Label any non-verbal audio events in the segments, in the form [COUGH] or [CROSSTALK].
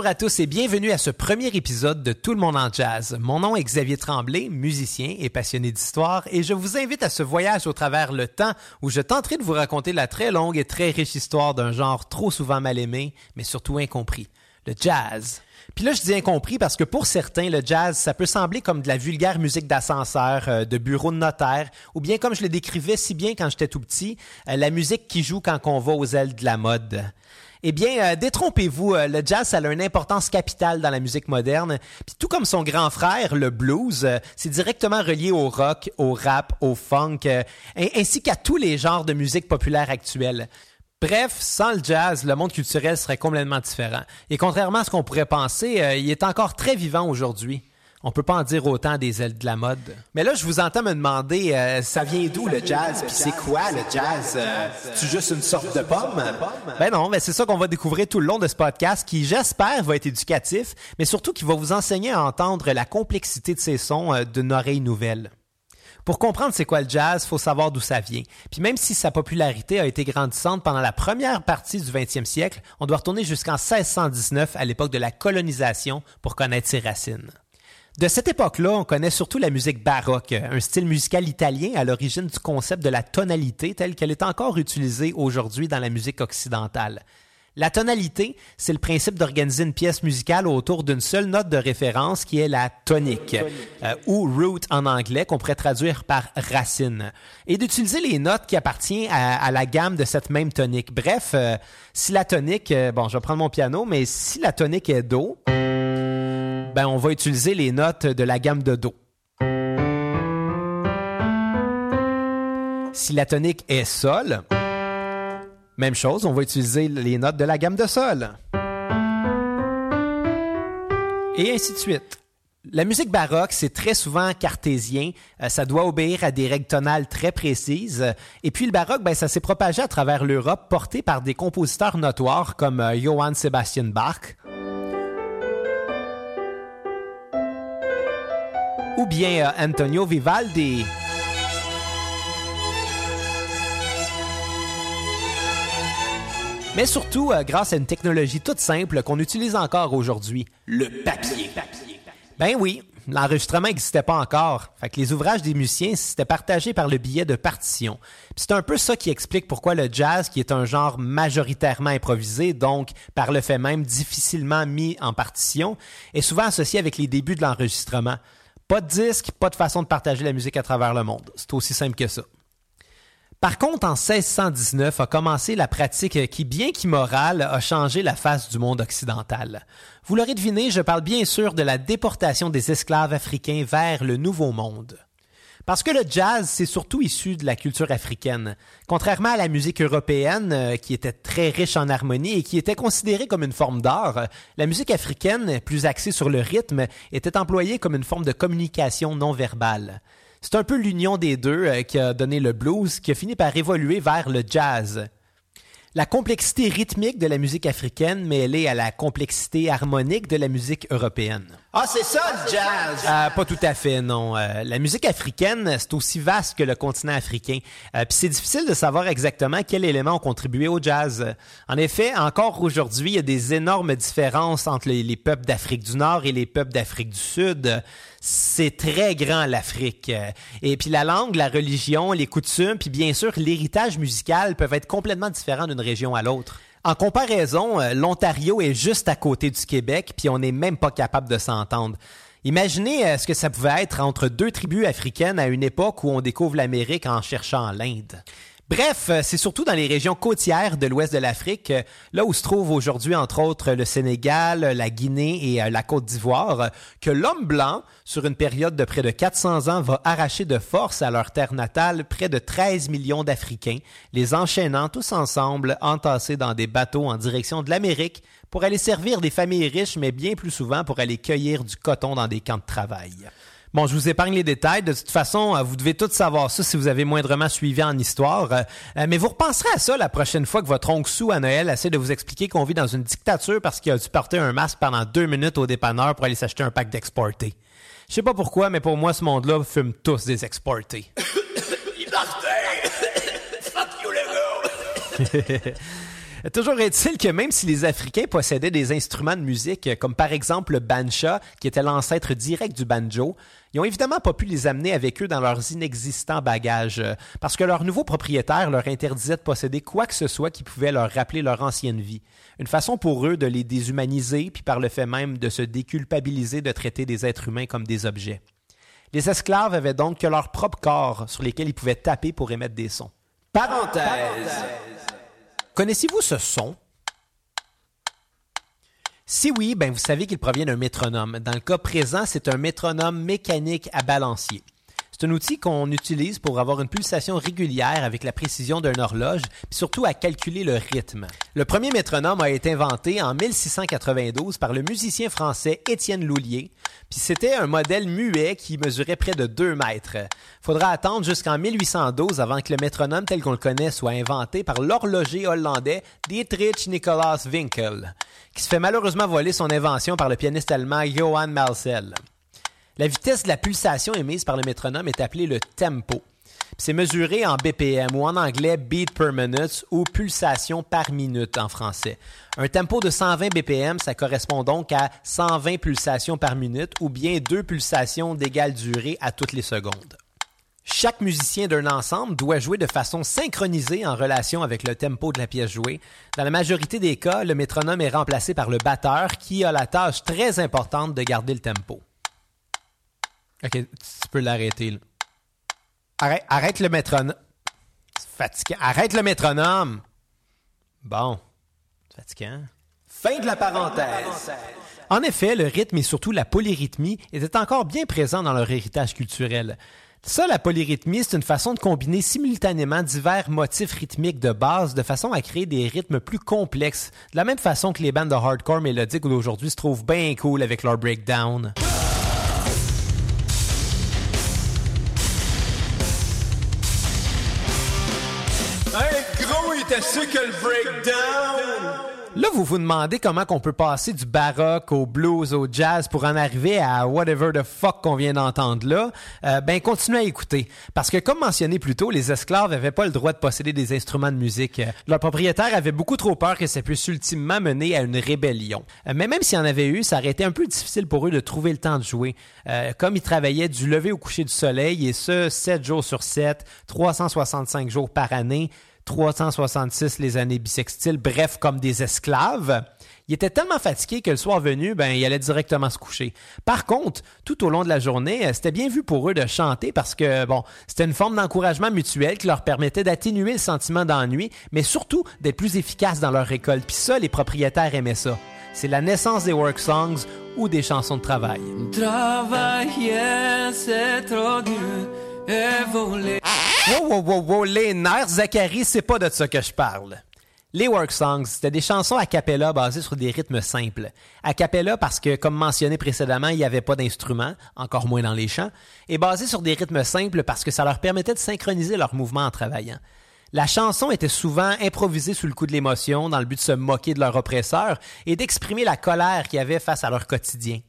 Bonjour à tous et bienvenue à ce premier épisode de Tout le monde en jazz. Mon nom est Xavier Tremblay, musicien et passionné d'histoire, et je vous invite à ce voyage au travers le temps où je tenterai de vous raconter la très longue et très riche histoire d'un genre trop souvent mal aimé, mais surtout incompris, le jazz. Puis là, je dis incompris parce que pour certains, le jazz, ça peut sembler comme de la vulgaire musique d'ascenseur, euh, de bureau de notaire, ou bien comme je le décrivais si bien quand j'étais tout petit, euh, la musique qui joue quand on va aux ailes de la mode. Eh bien, euh, détrompez-vous, euh, le jazz ça a une importance capitale dans la musique moderne. Puis tout comme son grand frère, le blues, euh, c'est directement relié au rock, au rap, au funk, ainsi qu'à tous les genres de musique populaire actuelle. Bref, sans le jazz, le monde culturel serait complètement différent. Et contrairement à ce qu'on pourrait penser, il est encore très vivant aujourd'hui. On peut pas en dire autant des ailes de la mode. Mais là, je vous entends me demander, euh, ça vient d'où le jazz? Puis c'est quoi le jazz? Euh, C'est juste une sorte de pomme? Ben non, mais c'est ça qu'on va découvrir tout le long de ce podcast qui, j'espère, va être éducatif, mais surtout qui va vous enseigner à entendre la complexité de ces sons euh, d'une oreille nouvelle. Pour comprendre c'est quoi le jazz, faut savoir d'où ça vient. Puis même si sa popularité a été grandissante pendant la première partie du 20e siècle, on doit retourner jusqu'en 1619 à l'époque de la colonisation pour connaître ses racines. De cette époque-là, on connaît surtout la musique baroque, un style musical italien à l'origine du concept de la tonalité telle qu'elle est encore utilisée aujourd'hui dans la musique occidentale. La tonalité, c'est le principe d'organiser une pièce musicale autour d'une seule note de référence qui est la tonique, euh, ou root en anglais, qu'on pourrait traduire par racine, et d'utiliser les notes qui appartiennent à, à la gamme de cette même tonique. Bref, euh, si la tonique, euh, bon, je vais prendre mon piano, mais si la tonique est Do, ben on va utiliser les notes de la gamme de Do. Si la tonique est Sol, même chose, on va utiliser les notes de la gamme de Sol. Et ainsi de suite. La musique baroque, c'est très souvent cartésien. Euh, ça doit obéir à des règles tonales très précises. Et puis le baroque, ben, ça s'est propagé à travers l'Europe, porté par des compositeurs notoires comme euh, Johann Sebastian Bach, ou bien euh, Antonio Vivaldi. Mais surtout euh, grâce à une technologie toute simple qu'on utilise encore aujourd'hui, le papier. Ben oui, l'enregistrement n'existait pas encore. Fait que les ouvrages des musiciens c'était partagé par le biais de partitions. Puis c'est un peu ça qui explique pourquoi le jazz, qui est un genre majoritairement improvisé, donc par le fait même difficilement mis en partition, est souvent associé avec les débuts de l'enregistrement. Pas de disque, pas de façon de partager la musique à travers le monde. C'est aussi simple que ça. Par contre, en 1619 a commencé la pratique qui, bien qu'immorale, a changé la face du monde occidental. Vous l'aurez deviné, je parle bien sûr de la déportation des esclaves africains vers le Nouveau Monde. Parce que le jazz, c'est surtout issu de la culture africaine. Contrairement à la musique européenne, euh, qui était très riche en harmonie et qui était considérée comme une forme d'art, la musique africaine, plus axée sur le rythme, était employée comme une forme de communication non verbale. C'est un peu l'union des deux euh, qui a donné le blues, qui a fini par évoluer vers le jazz. La complexité rythmique de la musique africaine mêlée à la complexité harmonique de la musique européenne. Ah, c'est ça le jazz! Euh, pas tout à fait, non. Euh, la musique africaine, c'est aussi vaste que le continent africain. Euh, Puis c'est difficile de savoir exactement quels éléments ont contribué au jazz. En effet, encore aujourd'hui, il y a des énormes différences entre les, les peuples d'Afrique du Nord et les peuples d'Afrique du Sud. C'est très grand l'Afrique. Et puis la langue, la religion, les coutumes, puis bien sûr l'héritage musical peuvent être complètement différents d'une région à l'autre. En comparaison, euh, l'Ontario est juste à côté du Québec, puis on n'est même pas capable de s'entendre. Imaginez euh, ce que ça pouvait être entre deux tribus africaines à une époque où on découvre l'Amérique en cherchant l'Inde. Bref, euh, c'est surtout dans les régions côtières de l'ouest de l'Afrique, euh, là où se trouve aujourd'hui entre autres le Sénégal, la Guinée et euh, la Côte d'Ivoire, que l'homme blanc, sur une période de près de 400 ans, va arracher de force à leur terre natale près de 13 millions d'Africains, les enchaînant tous ensemble, entassés dans des bateaux en direction de l'Amérique pour aller servir des familles riches, mais bien plus souvent pour aller cueillir du coton dans des camps de travail. Bon, je vous épargne les détails. De toute façon, euh, vous devez tous savoir ça si vous avez moindrement suivi en histoire. Euh, euh, mais vous repenserez à ça la prochaine fois que votre oncle Sou à Noël essaie de vous expliquer qu'on vit dans une dictature parce qu'il a dû porter un masque pendant deux minutes au dépanneur pour aller s'acheter un pack d'exportés. Je sais pas pourquoi, mais pour moi, ce monde-là fume tous des exportés. [COUGHS] [COUGHS] [LAUGHS] Toujours est-il que même si les Africains possédaient des instruments de musique, comme par exemple le bancha, qui était l'ancêtre direct du banjo, ils n'ont évidemment pas pu les amener avec eux dans leurs inexistants bagages, parce que leur nouveau propriétaire leur interdisait de posséder quoi que ce soit qui pouvait leur rappeler leur ancienne vie. Une façon pour eux de les déshumaniser, puis par le fait même de se déculpabiliser de traiter des êtres humains comme des objets. Les esclaves avaient donc que leur propre corps sur lesquels ils pouvaient taper pour émettre des sons. Parenthèse. Connaissez-vous ce son? Si oui, ben vous savez qu'il provient d'un métronome. Dans le cas présent, c'est un métronome mécanique à balancier. C'est un outil qu'on utilise pour avoir une pulsation régulière avec la précision d'une horloge, puis surtout à calculer le rythme. Le premier métronome a été inventé en 1692 par le musicien français Étienne Loulier, puis c'était un modèle muet qui mesurait près de 2 mètres. Faudra attendre jusqu'en 1812 avant que le métronome tel qu'on le connaît soit inventé par l'horloger hollandais Dietrich Nikolaus Winkel, qui se fait malheureusement voler son invention par le pianiste allemand Johann Malsel. La vitesse de la pulsation émise par le métronome est appelée le tempo. C'est mesuré en BPM ou en anglais beat per minute ou pulsation par minute en français. Un tempo de 120 BPM, ça correspond donc à 120 pulsations par minute ou bien deux pulsations d'égale durée à toutes les secondes. Chaque musicien d'un ensemble doit jouer de façon synchronisée en relation avec le tempo de la pièce jouée. Dans la majorité des cas, le métronome est remplacé par le batteur qui a la tâche très importante de garder le tempo. Ok, tu peux l'arrêter. Arrête, arrête le métronome. C'est Arrête le métronome. Bon. C'est fatigant. Fin de la parenthèse. En effet, le rythme et surtout la polyrythmie étaient encore bien présents dans leur héritage culturel. Ça, la polyrythmie, c'est une façon de combiner simultanément divers motifs rythmiques de base de façon à créer des rythmes plus complexes, de la même façon que les bandes de hardcore mélodiques d'aujourd'hui se trouvent bien cool avec leur breakdown. Là, vous vous demandez comment qu'on peut passer du baroque au blues au jazz pour en arriver à whatever the fuck qu'on vient d'entendre là. Euh, ben, continuez à écouter. Parce que, comme mentionné plus tôt, les esclaves n'avaient pas le droit de posséder des instruments de musique. Leurs propriétaires avaient beaucoup trop peur que ça puisse ultimement mener à une rébellion. Euh, mais même s'il y en avait eu, ça aurait été un peu difficile pour eux de trouver le temps de jouer. Euh, comme ils travaillaient du lever au coucher du soleil, et ce, 7 jours sur 7, 365 jours par année, 366 les années bissextiles, bref, comme des esclaves. Il était tellement fatigué que le soir venu, ben, il allait directement se coucher. Par contre, tout au long de la journée, euh, c'était bien vu pour eux de chanter parce que, bon, c'était une forme d'encouragement mutuel qui leur permettait d'atténuer le sentiment d'ennui, mais surtout d'être plus efficaces dans leur récolte. Puis ça, les propriétaires aimaient ça. C'est la naissance des work songs ou des chansons de travail. Wow, wow, wow, wow, les nerfs, Zachary, c'est pas de ça que je parle. Les work songs, c'était des chansons a cappella basées sur des rythmes simples. A cappella parce que, comme mentionné précédemment, il n'y avait pas d'instruments, encore moins dans les chants, et basées sur des rythmes simples parce que ça leur permettait de synchroniser leurs mouvements en travaillant. La chanson était souvent improvisée sous le coup de l'émotion dans le but de se moquer de leur oppresseur et d'exprimer la colère qu'ils avaient face à leur quotidien.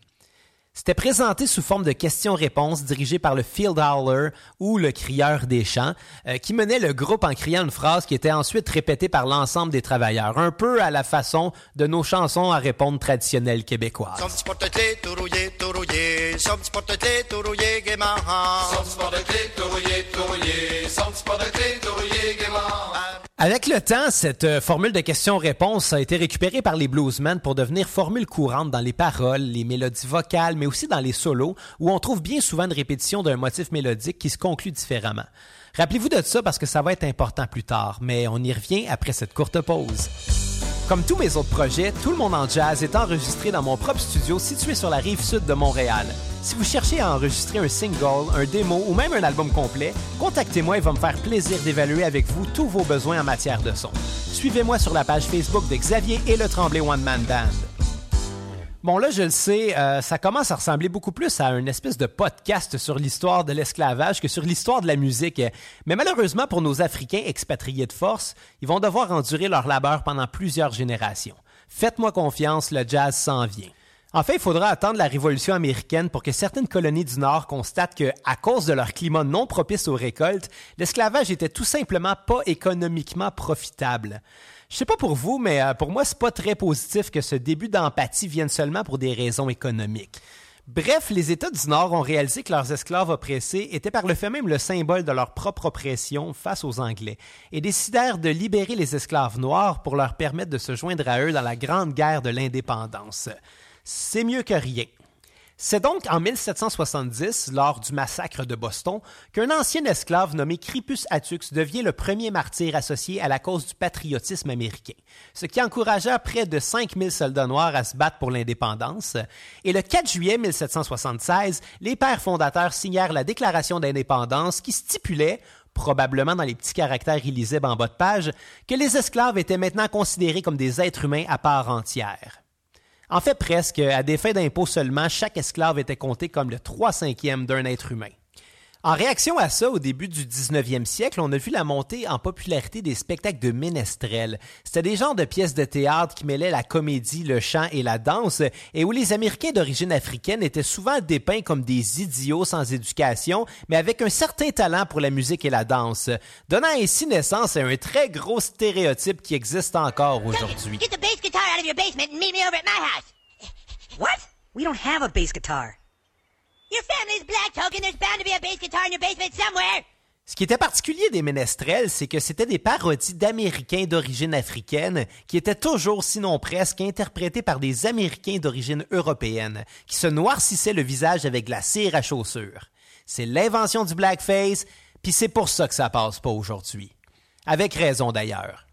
C'était présenté sous forme de questions-réponses dirigées par le field howler ou le crieur des champs, euh, qui menait le groupe en criant une phrase qui était ensuite répétée par l'ensemble des travailleurs, un peu à la façon de nos chansons à répondre traditionnelles québécoises. Avec le temps, cette euh, formule de questions-réponses a été récupérée par les bluesmen pour devenir formule courante dans les paroles, les mélodies vocales, mais aussi dans les solos, où on trouve bien souvent une répétition d'un motif mélodique qui se conclut différemment. Rappelez-vous de ça parce que ça va être important plus tard, mais on y revient après cette courte pause. Comme tous mes autres projets, Tout le monde en jazz est enregistré dans mon propre studio situé sur la rive sud de Montréal. Si vous cherchez à enregistrer un single, un démo ou même un album complet, contactez-moi et va me faire plaisir d'évaluer avec vous tous vos besoins en matière de son. Suivez-moi sur la page Facebook de Xavier et le Tremblay One Man Band. Bon, là, je le sais, euh, ça commence à ressembler beaucoup plus à une espèce de podcast sur l'histoire de l'esclavage que sur l'histoire de la musique. Mais malheureusement, pour nos Africains expatriés de force, ils vont devoir endurer leur labeur pendant plusieurs générations. Faites-moi confiance, le jazz s'en vient. En fait, il faudra attendre la Révolution américaine pour que certaines colonies du Nord constatent que, à cause de leur climat non propice aux récoltes, l'esclavage était tout simplement pas économiquement profitable. Je sais pas pour vous, mais euh, pour moi, c'est pas très positif que ce début d'empathie vienne seulement pour des raisons économiques. Bref, les États du Nord ont réalisé que leurs esclaves oppressés étaient par le fait même le symbole de leur propre oppression face aux Anglais et décidèrent de libérer les esclaves noirs pour leur permettre de se joindre à eux dans la Grande Guerre de l'indépendance. C'est mieux que rien. C'est donc en 1770, lors du massacre de Boston, qu'un ancien esclave nommé Cripus Attucks devient le premier martyr associé à la cause du patriotisme américain, ce qui encouragea près de 5000 soldats noirs à se battre pour l'indépendance. Et le 4 juillet 1776, les pères fondateurs signèrent la Déclaration d'indépendance qui stipulait probablement dans les petits caractères illisibles en bas de page, que les esclaves étaient maintenant considérés comme des êtres humains à part entière. En fait, presque, à des d'impôt seulement, chaque esclave était compté comme le 3 cinquième d'un être humain. En réaction à ça, au début du 19e siècle, on a vu la montée en popularité des spectacles de ménestrels. C'était des genres de pièces de théâtre qui mêlaient la comédie, le chant et la danse, et où les Américains d'origine africaine étaient souvent dépeints comme des idiots sans éducation, mais avec un certain talent pour la musique et la danse, donnant ainsi naissance à un très gros stéréotype qui existe encore aujourd'hui. What? We don't have a bass guitar. Your family's black token. There's bound to be a bass guitar in your basement somewhere. Ce qui était particulier des ménestrels, c'est que c'était des parodies d'Américains d'origine africaine qui étaient toujours, sinon presque, interprétés par des Américains d'origine européenne, qui se noircissaient le visage avec la cire à chaussures. C'est l'invention du blackface, puis c'est pour ça que ça passe pas aujourd'hui. Avec raison d'ailleurs.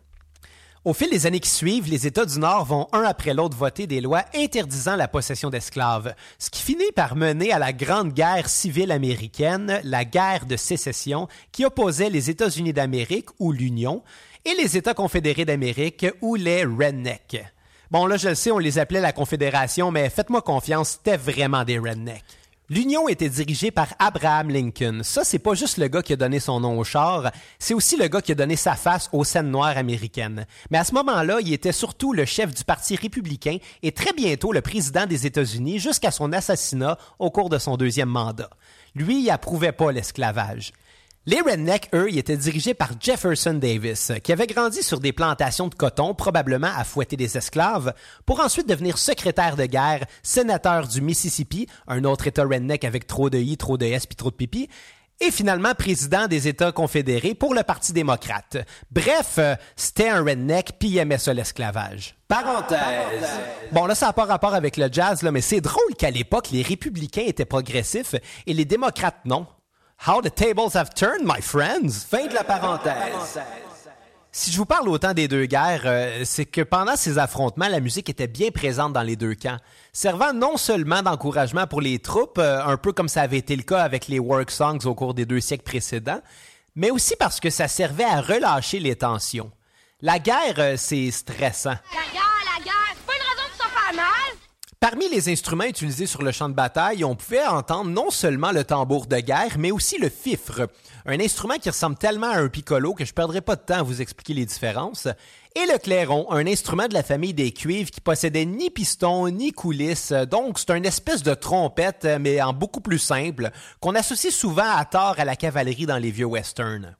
Au fil des années qui suivent, les États du Nord vont un après l'autre voter des lois interdisant la possession d'esclaves, ce qui finit par mener à la Grande Guerre civile américaine, la guerre de sécession, qui opposait les États-Unis d'Amérique, ou l'Union, et les États confédérés d'Amérique, ou les Rednecks. Bon, là, je le sais, on les appelait la Confédération, mais faites-moi confiance, c'était vraiment des Rednecks. L'Union était dirigée par Abraham Lincoln. Ça, c'est pas juste le gars qui a donné son nom au char, c'est aussi le gars qui a donné sa face aux scènes noires américaines. Mais à ce moment-là, il était surtout le chef du Parti républicain et très bientôt le président des États-Unis jusqu'à son assassinat au cours de son deuxième mandat. Lui, il approuvait pas l'esclavage. Les Rednecks, eux, ils étaient dirigés par Jefferson Davis, qui avait grandi sur des plantations de coton, probablement à fouetter des esclaves, pour ensuite devenir secrétaire de guerre, sénateur du Mississippi, un autre État redneck avec trop de I, trop de S puis trop de pipi, et finalement président des États confédérés pour le Parti démocrate. Bref, euh, c'était un redneck puis il aimait ça l'esclavage. Parenthèse. Bon, là, ça n'a pas rapport avec le jazz, là, mais c'est drôle qu'à l'époque, les républicains étaient progressifs et les démocrates non. How the tables have turned, my friends. Fin de la parenthèse. Si je vous parle autant des deux guerres, euh, c'est que pendant ces affrontements, la musique était bien présente dans les deux camps, servant non seulement d'encouragement pour les troupes, euh, un peu comme ça avait été le cas avec les work songs au cours des deux siècles précédents, mais aussi parce que ça servait à relâcher les tensions. La guerre, euh, c'est stressant. La guerre, la guerre, c'est pas une raison pour se faire mal. Parmi les instruments utilisés sur le champ de bataille, on pouvait entendre non seulement le tambour de guerre, mais aussi le fifre, un instrument qui ressemble tellement à un piccolo que je perdrai pas de temps à vous expliquer les différences, et le clairon, un instrument de la famille des cuivres qui possédait ni piston ni coulisses, donc c'est une espèce de trompette, mais en beaucoup plus simple, qu'on associe souvent à tort à la cavalerie dans les vieux westerns.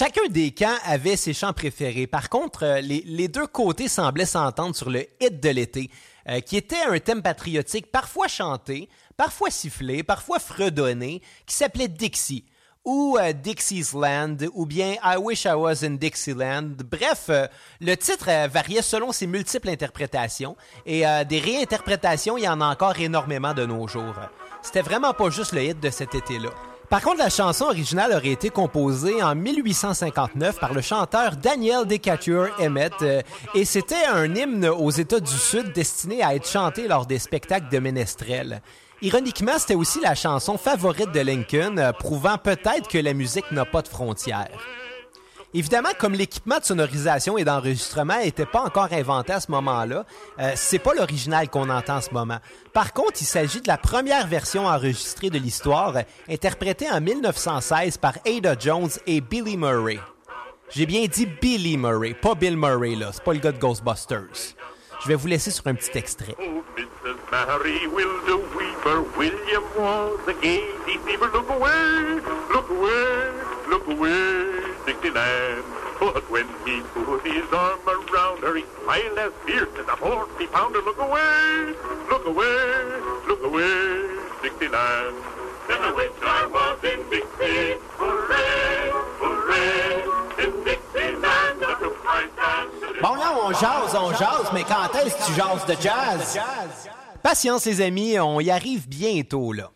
Chacun des camps avait ses chants préférés. Par contre, euh, les, deux côtés semblaient s'entendre sur le hit de l'été, euh, qui était un thème patriotique parfois chanté, parfois sifflé, parfois fredonné, qui s'appelait Dixie, ou euh, Dixie's Land ou bien I Wish I Was in Dixieland. Bref, le titre variait selon ses multiples interprétations et des réinterprétations, il y en a encore énormément de nos jours. C'était vraiment pas juste le hit de cet été-là. Par contre, la chanson originale aurait été composée en 1859 par le chanteur Daniel Decatur Emmett et c'était un hymne aux États du Sud destiné à être chanté lors des spectacles de ménestrel. Ironiquement, c'était aussi la chanson favorite de Lincoln, euh, prouvant peut-être que la musique n'a pas de frontières. Évidemment, comme l'équipement de sonorisation et d'enregistrement n'était pas encore inventé à ce moment-là, euh, c'est pas l'original qu'on entend en ce moment. Par contre, il s'agit de la première version enregistrée de l'histoire, interprétée en 1916 par Ada Jones et Billy Murray. J'ai bien dit Billy Murray, pas Bill Murray là, c'est pas le gars de Ghostbusters. Je vais vous laisser sur un petit extrait. Oh, Mrs. Mary Wilda Weaver, William gay. Look away, look away, look away, Dixieland. But when he put his arm around her, he smiled as fierce as a forty pounder. Look away, look away, look away, Dixieland. Then I wish I was in Dixie. Hooray, hooray, in Dixieland. I took my chance. Bon, là, on jase, on jase, mais quand est-ce que tu jases de jazz? Patience, les amis, on y arrive bientôt, là.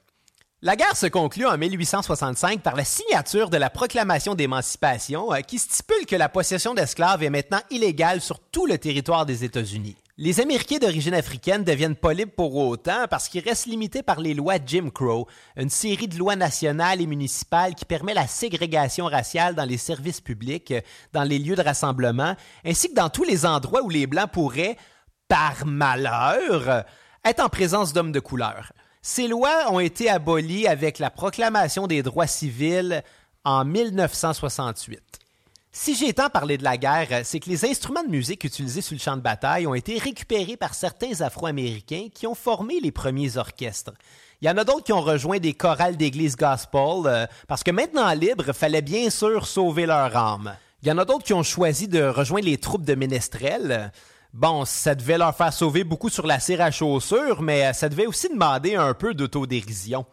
La guerre se conclut en 1865 par la signature de la proclamation d'émancipation euh, qui stipule que la possession d'esclaves est maintenant illégale sur tout le territoire des États-Unis. Les Américains d'origine africaine deviennent pas libres pour autant parce qu'ils restent limités par les lois Jim Crow, une série de lois nationales et municipales qui permet la ségrégation raciale dans les services publics, dans les lieux de rassemblement, ainsi que dans tous les endroits où les Blancs pourraient, par malheur, être en présence d'hommes de couleur. Ces lois ont été abolies avec la proclamation des droits civils en 1968. Si j'ai tant parlé de la guerre, c'est que les instruments de musique utilisés sur le champ de bataille ont été récupérés par certains Afro-Américains qui ont formé les premiers orchestres. Il y en a d'autres qui ont rejoint des chorales d'église gospel euh, parce que maintenant libre, fallait bien sûr sauver leur âme. Il y en a d'autres qui ont choisi de rejoindre les troupes de ménestrels. Bon, ça devait leur faire sauver beaucoup sur la cire à chaussures, mais ça devait aussi demander un peu d'autodérision.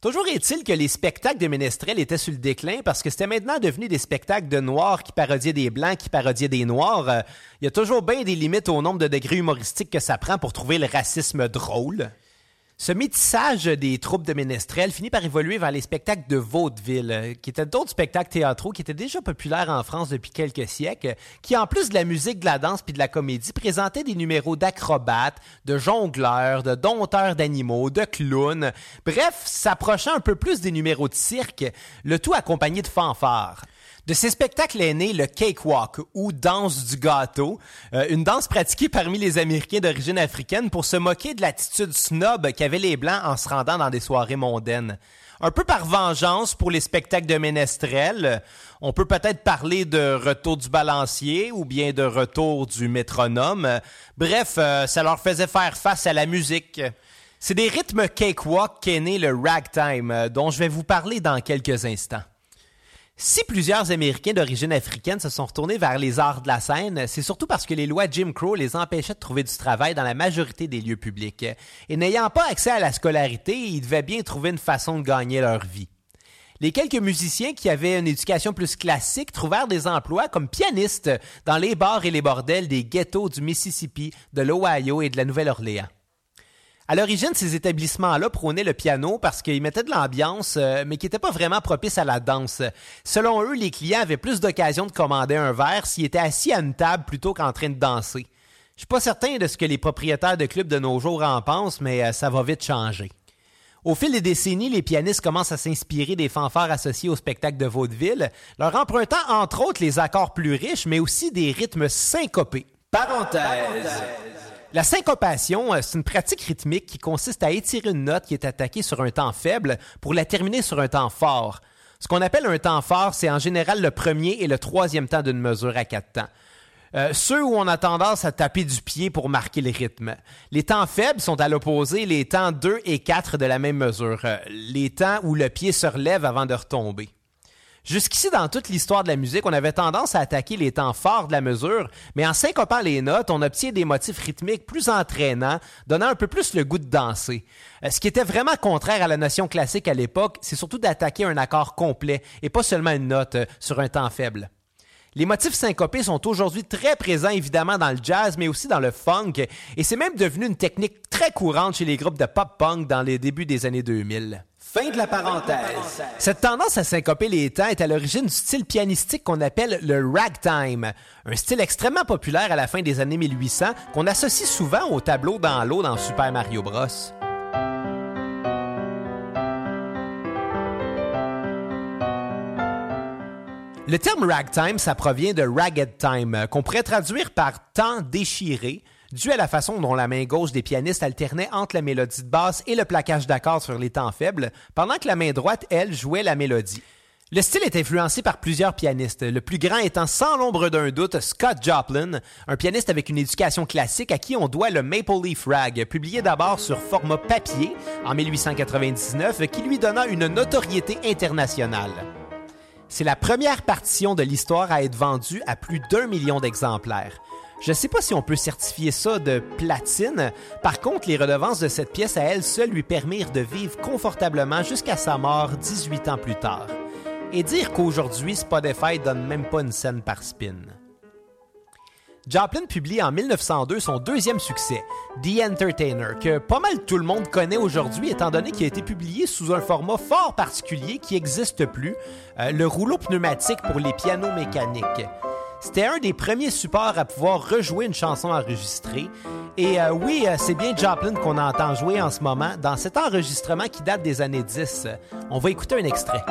Toujours est-il que les spectacles de Ménestrel étaient sur le déclin parce que c'était maintenant devenu des spectacles de noirs qui parodiaient des blancs qui parodiaient des noirs. Euh, il y a toujours bien des limites au nombre de degrés humoristiques que ça prend pour trouver le racisme drôle. Ce métissage des troupes de ménestrels finit par évoluer vers les spectacles de vaudeville, euh, qui étaient d'autres spectacles théâtraux qui étaient déjà populaires en France depuis quelques siècles, qui en plus de la musique, de la danse puis de la comédie, présentaient des numéros d'acrobates, de jongleurs, de dompteurs d'animaux, de clowns, bref, s'approchant un peu plus des numéros de cirque, le tout accompagné de fanfares. De ces spectacles est né le cakewalk ou danse du gâteau, euh, une danse pratiquée parmi les Américains d'origine africaine pour se moquer de l'attitude snob qu'avaient les Blancs en se rendant dans des soirées mondaines. Un peu par vengeance pour les spectacles de ménestrel, on peut peut-être parler de retour du balancier ou bien de retour du métronome. Bref, euh, ça leur faisait faire face à la musique. C'est des rythmes cakewalk qu'est né le ragtime, euh, dont je vais vous parler dans quelques instants. Si plusieurs Américains d'origine africaine se sont retournés vers les arts de la scène, c'est surtout parce que les lois Jim Crow les empêchaient de trouver du travail dans la majorité des lieux publics. Et n'ayant pas accès à la scolarité, ils devaient bien trouver une façon de gagner leur vie. Les quelques musiciens qui avaient une éducation plus classique trouvèrent des emplois comme pianistes dans les bars et les bordels des ghettos du Mississippi, de l'Ohio et de la Nouvelle-Orléans. À l'origine, ces établissements-là prônaient le piano parce qu'ils mettaient de l'ambiance, euh, mais qui n'était pas vraiment propice à la danse. Selon eux, les clients avaient plus d'occasion de commander un verre s'ils étaient assis à une table plutôt qu'en train de danser. Je suis pas certain de ce que les propriétaires de clubs de nos jours en pensent, mais euh, ça va vite changer. Au fil des décennies, les pianistes commencent à s'inspirer des fanfares associés au spectacle de vaudeville, leur empruntant entre autres les accords plus riches, mais aussi des rythmes syncopés. La syncopation, euh, c'est une pratique rythmique qui consiste à étirer une note qui est attaquée sur un temps faible pour la terminer sur un temps fort. Ce qu'on appelle un temps fort, c'est en général le premier et le troisième temps d'une mesure à quatre temps. Euh, ceux où on a tendance à taper du pied pour marquer le rythme. Les temps faibles sont à l'opposé les temps 2 et 4 de la même mesure, euh, les temps où le pied se relève avant de retomber. Jusqu'ici, dans toute l'histoire de la musique, on avait tendance à attaquer les temps forts de la mesure, mais en syncopant les notes, on obtient des motifs rythmiques plus entraînants, donnant un peu plus le goût de danser. Euh, ce qui était vraiment contraire à la notion classique à l'époque, c'est surtout d'attaquer un accord complet et pas seulement une note euh, sur un temps faible. Les motifs syncopés sont aujourd'hui très présents évidemment dans le jazz, mais aussi dans le funk, et c'est même devenu une technique très courante chez les groupes de pop-punk dans les débuts des années 2000. Fin de la parenthèse. Cette tendance à syncoper les temps est à l'origine du style pianistique qu'on appelle le ragtime, un style extrêmement populaire à la fin des années 1800 qu'on associe souvent au tableau dans l'eau dans Super Mario Bros. Le terme ragtime, ça provient de ragged time, qu'on pourrait traduire par temps déchiré, dû à la façon dont la main gauche des pianistes alternait entre la mélodie de basse et le plaquage d'accords sur les temps faibles, pendant que la main droite, elle, jouait la mélodie. Le style est influencé par plusieurs pianistes, le plus grand étant sans l'ombre d'un doute Scott Joplin, un pianiste avec une éducation classique à qui on doit le Maple Leaf Rag, publié d'abord sur format papier en 1899, qui lui donna une notoriété internationale. C'est la première partition de l'histoire à être vendue à plus d'un million d'exemplaires. Je ne sais pas si on peut certifier ça de platine. Par contre, les redevances de cette pièce à elle seule lui permirent de vivre confortablement jusqu'à sa mort 18 ans plus tard. Et dire qu'aujourd'hui, Spotify donne même pas une scène par spin. Joplin publie en 1902 son deuxième succès, The Entertainer, que pas mal tout le monde connaît aujourd'hui étant donné qu'il a été publié sous un format fort particulier qui n'existe plus, euh, le rouleau pneumatique pour les pianos mécaniques. C'était un des premiers supports à pouvoir rejouer une chanson enregistrée. Et euh, oui, euh, c'est bien Joplin qu'on entend jouer en ce moment dans cet enregistrement qui date des années 10. On va écouter un extrait.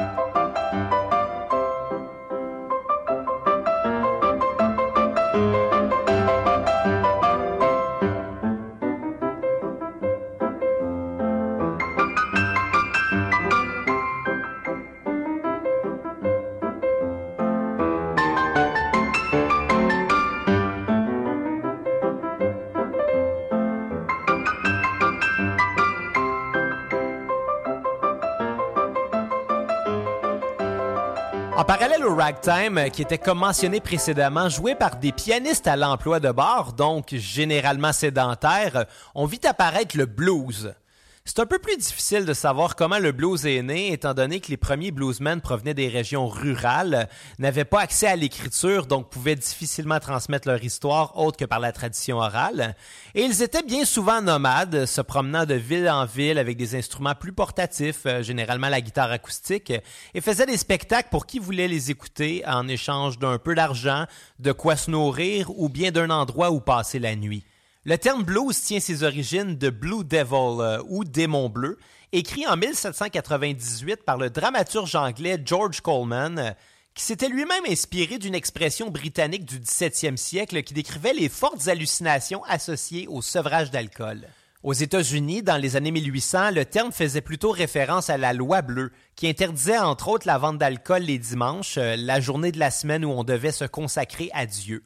Ragtime, euh, qui était comme mentionné précédemment, joué par des pianistes à l'emploi de bar, donc généralement sédentaires, euh, on vit apparaître le blues. C'est un peu plus difficile de savoir comment le blues est né, étant donné que les premiers bluesmen provenaient des régions rurales, n'avaient pas accès à l'écriture, donc pouvaient difficilement transmettre leur histoire autre que par la tradition orale. Et ils étaient bien souvent nomades, se promenant de ville en ville avec des instruments plus portatifs, euh, généralement la guitare acoustique, et faisaient des spectacles pour qui voulait les écouter en échange d'un peu d'argent, de quoi se nourrir ou bien d'un endroit où passer la nuit. Le terme blues tient ses origines de Blue Devil euh, ou démon bleu, écrit en 1798 par le dramaturge anglais George Coleman, qui s'était lui-même inspiré d'une expression britannique du 17e siècle qui décrivait les fortes hallucinations associées au sevrage d'alcool. Aux États-Unis, dans les années 1800, le terme faisait plutôt référence à la loi bleue, qui interdisait entre autres la vente d'alcool les dimanches, euh, la journée de la semaine où on devait se consacrer à Dieu.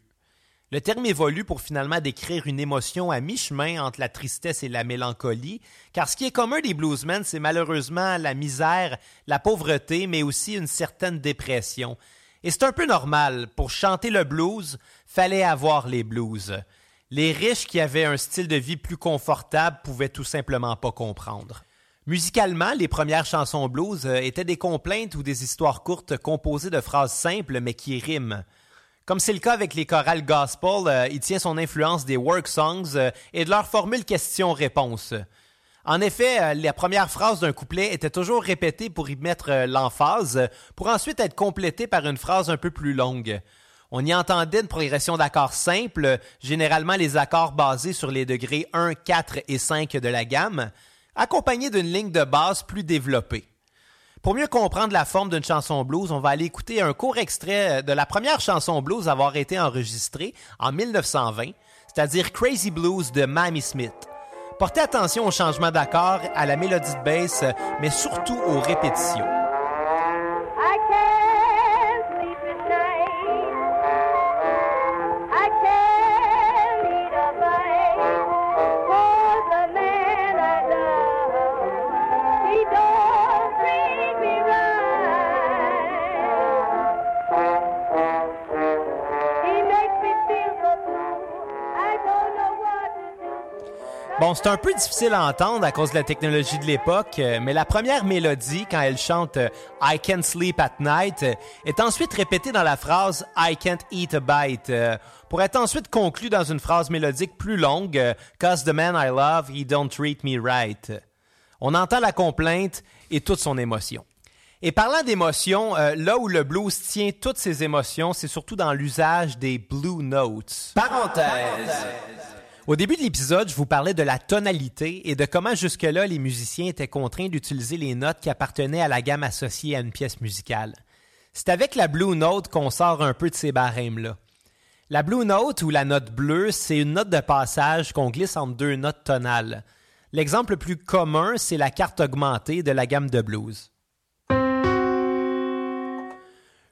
Le terme évolue pour finalement décrire une émotion à mi-chemin entre la tristesse et la mélancolie, car ce qui est commun des bluesmen, c'est malheureusement la misère, la pauvreté, mais aussi une certaine dépression. Et c'est un peu normal, pour chanter le blues, fallait avoir les blues. Les riches qui avaient un style de vie plus confortable pouvaient tout simplement pas comprendre. Musicalement, les premières chansons blues euh, étaient des complaintes ou des histoires courtes composées de phrases simples mais qui riment. Comme c'est le cas avec les chorales gospel, euh, il tient son influence des work songs euh, et de leur formule question-réponse. En effet, euh, la première phrase d'un couplet était toujours répétée pour y mettre l'emphase, pour ensuite être complétée par une phrase un peu plus longue. On y entendait une progression d'accords simples, généralement les accords basés sur les degrés 1, 4 et 5 de la gamme, accompagnés d'une ligne de basse plus développée. Pour mieux comprendre la forme d'une chanson blues, on va aller écouter un court extrait de la première chanson blues à avoir été enregistrée en 1920, c'est-à-dire Crazy Blues de Mamie Smith. Portez attention au changement d'accord, à la mélodie de bass, mais surtout aux répétitions. C'est un peu difficile à entendre à cause de la technologie de l'époque, euh, mais la première mélodie, quand elle chante euh, I can't sleep at night, euh, est ensuite répétée dans la phrase I can't eat a bite, pour être ensuite conclue dans une phrase mélodique plus longue, Cause the man I love, he don't treat me right. On entend la complainte et toute son émotion. Et parlant d'émotion, là où le blues tient toutes ses émotions, c'est surtout dans l'usage des blue notes. Parenthèse. Au début de l'épisode, je vous parlais de la tonalité et de comment jusque-là les musiciens étaient contraints d'utiliser les notes qui appartenaient à la gamme associée à une pièce musicale. C'est avec la Blue Note qu'on sort un peu de ces barèmes-là. La Blue Note ou la note bleue, c'est une note de passage qu'on glisse entre deux notes tonales. L'exemple le plus commun, c'est la carte augmentée de la gamme de blues.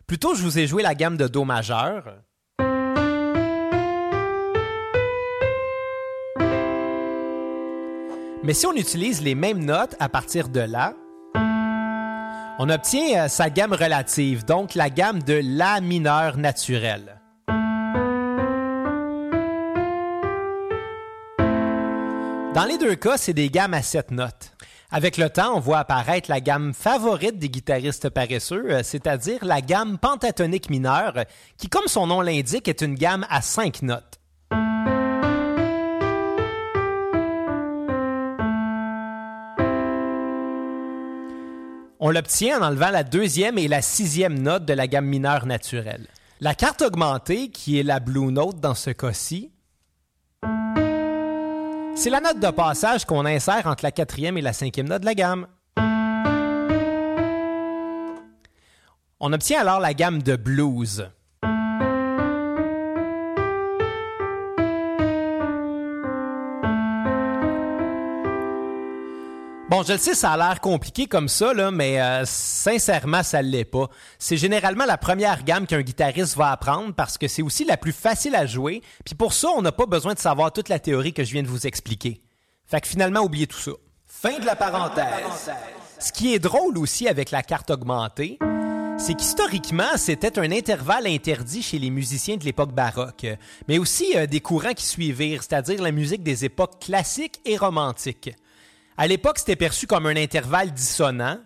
Plus tôt, je vous ai joué la gamme de Do majeur. Mais si on utilise les mêmes notes à partir de là, on obtient euh, sa gamme relative, donc la gamme de La mineur naturel. Dans les deux cas, c'est des gammes à sept notes. Avec le temps, on voit apparaître la gamme favorite des guitaristes paresseux, euh, c'est-à-dire la gamme pentatonique mineure, qui, comme son nom l'indique, est une gamme à cinq notes. On l'obtient en enlevant la deuxième et la sixième note de la gamme mineure naturelle. La carte augmentée, qui est la Blue Note dans ce cas-ci, c'est la note de passage qu'on insère entre la quatrième et la cinquième note de la gamme. On obtient alors la gamme de blues. Bon, je le sais, ça a l'air compliqué comme ça, là, mais euh, sincèrement, ça l'est pas. C'est généralement la première gamme qu'un guitariste va apprendre parce que c'est aussi la plus facile à jouer. Puis pour ça, on n'a pas besoin de savoir toute la théorie que je viens de vous expliquer. Fait que finalement, oubliez tout ça. Fin de la parenthèse. Ce qui est drôle aussi avec la carte augmentée, c'est qu'historiquement, c'était un intervalle interdit chez les musiciens de l'époque baroque, mais aussi euh, des courants qui suivirent, c'est-à-dire la musique des époques classiques et romantiques. À l'époque, c'était perçu comme un intervalle dissonant.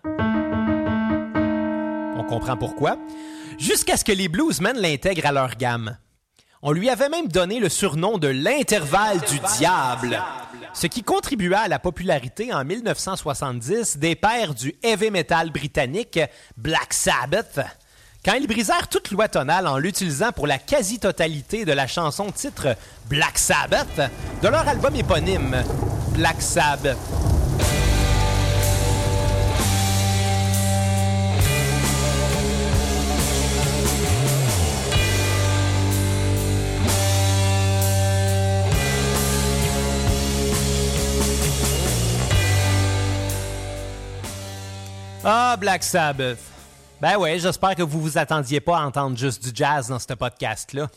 On comprend pourquoi. Jusqu'à ce que les bluesmen l'intègrent à leur gamme. On lui avait même donné le surnom de l'intervalle du diable, ce qui contribua à la popularité en 1970 des pères du heavy metal britannique Black Sabbath, quand ils brisèrent toute loi tonale en l'utilisant pour la quasi-totalité de la chanson titre Black Sabbath de leur album éponyme Black Sabbath. Ah, Black Sabbath. Ben ouais, j'espère que vous vous attendiez pas à entendre juste du jazz dans ce podcast-là.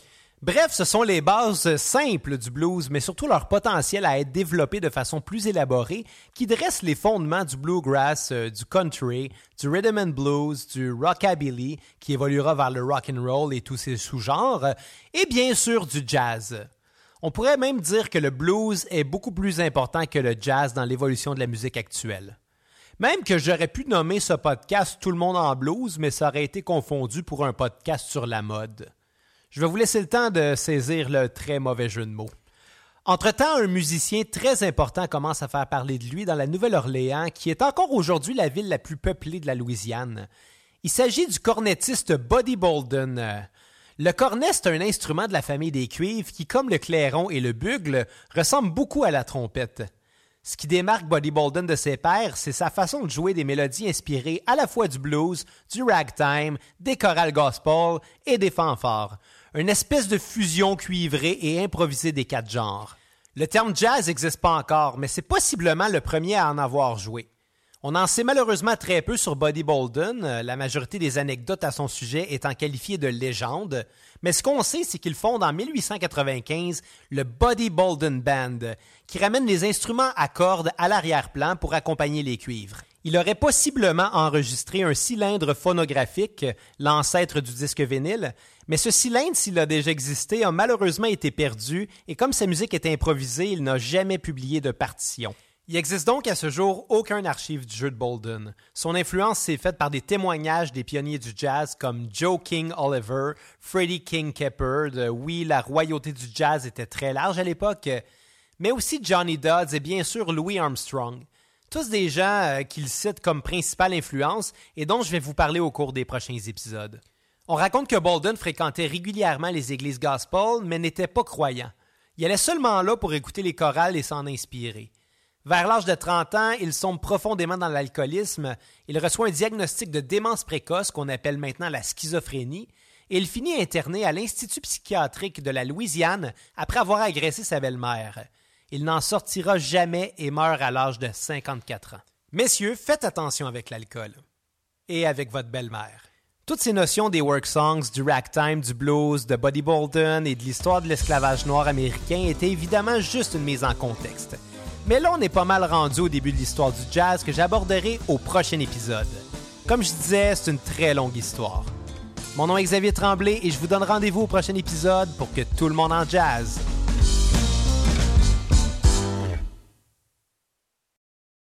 Bref, ce sont les bases simples du blues, mais surtout leur potentiel à être développé de façon plus élaborée, qui dressent les fondements du bluegrass, euh, du country, du rhythm and blues, du rockabilly, qui évoluera vers le rock and roll et tous ses sous-genres, et bien sûr du jazz. On pourrait même dire que le blues est beaucoup plus important que le jazz dans l'évolution de la musique actuelle. Même que j'aurais pu nommer ce podcast Tout le monde en blues, mais ça aurait été confondu pour un podcast sur la mode. Je vais vous laisser le temps de saisir le très mauvais jeu de mots. Entre-temps, un musicien très important commence à faire parler de lui dans la Nouvelle-Orléans, qui est encore aujourd'hui la ville la plus peuplée de la Louisiane. Il s'agit du cornettiste Buddy Bolden. Le cornet, c'est un instrument de la famille des cuivres qui, comme le clairon et le bugle, ressemble beaucoup à la trompette. Ce qui démarque Buddy Bolden de ses pairs, c'est sa façon de jouer des mélodies inspirées à la fois du blues, du ragtime, des chorales gospel et des fanfares. Une espèce de fusion cuivrée et improvisée des quatre genres. Le terme jazz n'existe pas encore, mais c'est possiblement le premier à en avoir joué. On en sait malheureusement très peu sur Buddy Bolden, euh, la majorité des anecdotes à son sujet étant qualifiées de légendes, mais ce qu'on sait, c'est qu'il fonde en 1895 le Buddy Bolden Band, qui ramène les instruments à cordes à l'arrière-plan pour accompagner les cuivres. Il aurait possiblement enregistré un cylindre phonographique, l'ancêtre du disque vinyle, mais ce cylindre, s'il a déjà existé, a malheureusement été perdu et comme sa musique est improvisée, il n'a jamais publié de partition. Il existe donc à ce jour aucun archive du jeu de Bolden. Son influence s'est faite par des témoignages des pionniers du jazz comme Joe King Oliver, Freddie King Keppard. Oui, la royauté du jazz était très large à l'époque, mais aussi Johnny Dodds et bien sûr Louis Armstrong. Tous des gens euh, qu'il cite comme principale influence et dont je vais vous parler au cours des prochains épisodes. On raconte que Bolden fréquentait régulièrement les églises gospel, mais n'était pas croyant. Il allait seulement là pour écouter les chorales et s'en inspirer. Vers l'âge de 30 ans, il sombre profondément dans l'alcoolisme, il reçoit un diagnostic de démence précoce qu'on appelle maintenant la schizophrénie, et il finit interné à l'Institut psychiatrique de la Louisiane après avoir agressé sa belle-mère. Il n'en sortira jamais et meurt à l'âge de 54 ans. Messieurs, faites attention avec l'alcool. Et avec votre belle-mère. Toutes ces notions des work songs, du ragtime, du blues, de Buddy Bolden et de l'histoire de l'esclavage noir américain étaient évidemment juste une mise en contexte. Mais là, on est pas mal rendu au début de l'histoire du jazz que j'aborderai au prochain épisode. Comme je disais, c'est une très longue histoire. Mon nom est Xavier Tremblay et je vous donne rendez-vous au prochain épisode pour que tout le monde en jazz.